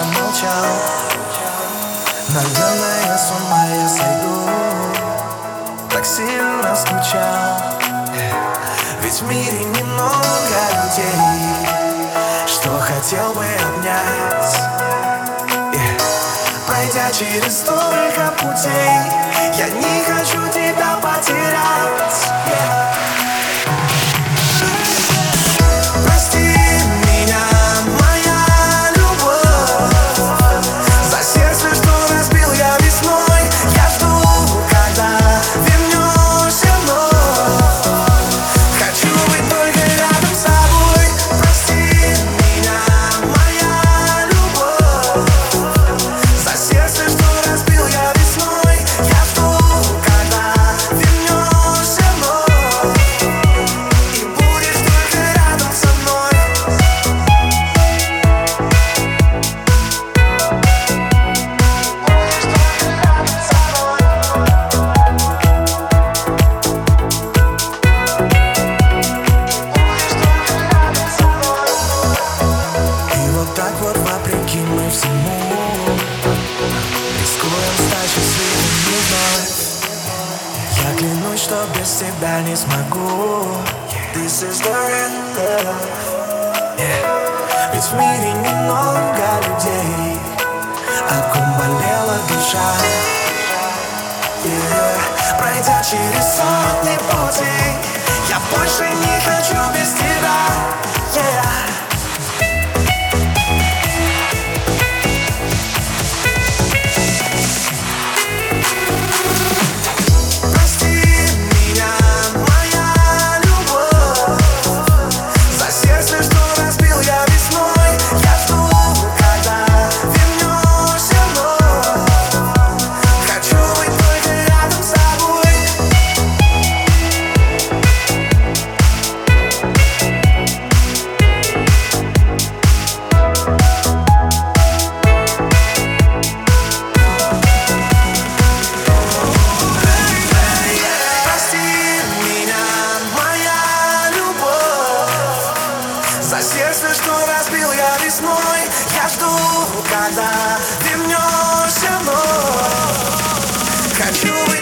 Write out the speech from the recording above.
я молчал. Наверное, с ума я сойду. Так сильно скучал Ведь в мире немного людей. Что хотел бы обнять? Пройдя через столько путей Я не хочу тебя потерять. Я клянусь, что без тебя не смогу This is the real love yeah. Ведь в мире немного людей От ком болела душа yeah. Пройдя через сотни разбил я весной. Я жду, когда ты вернешься вновь Хочу быть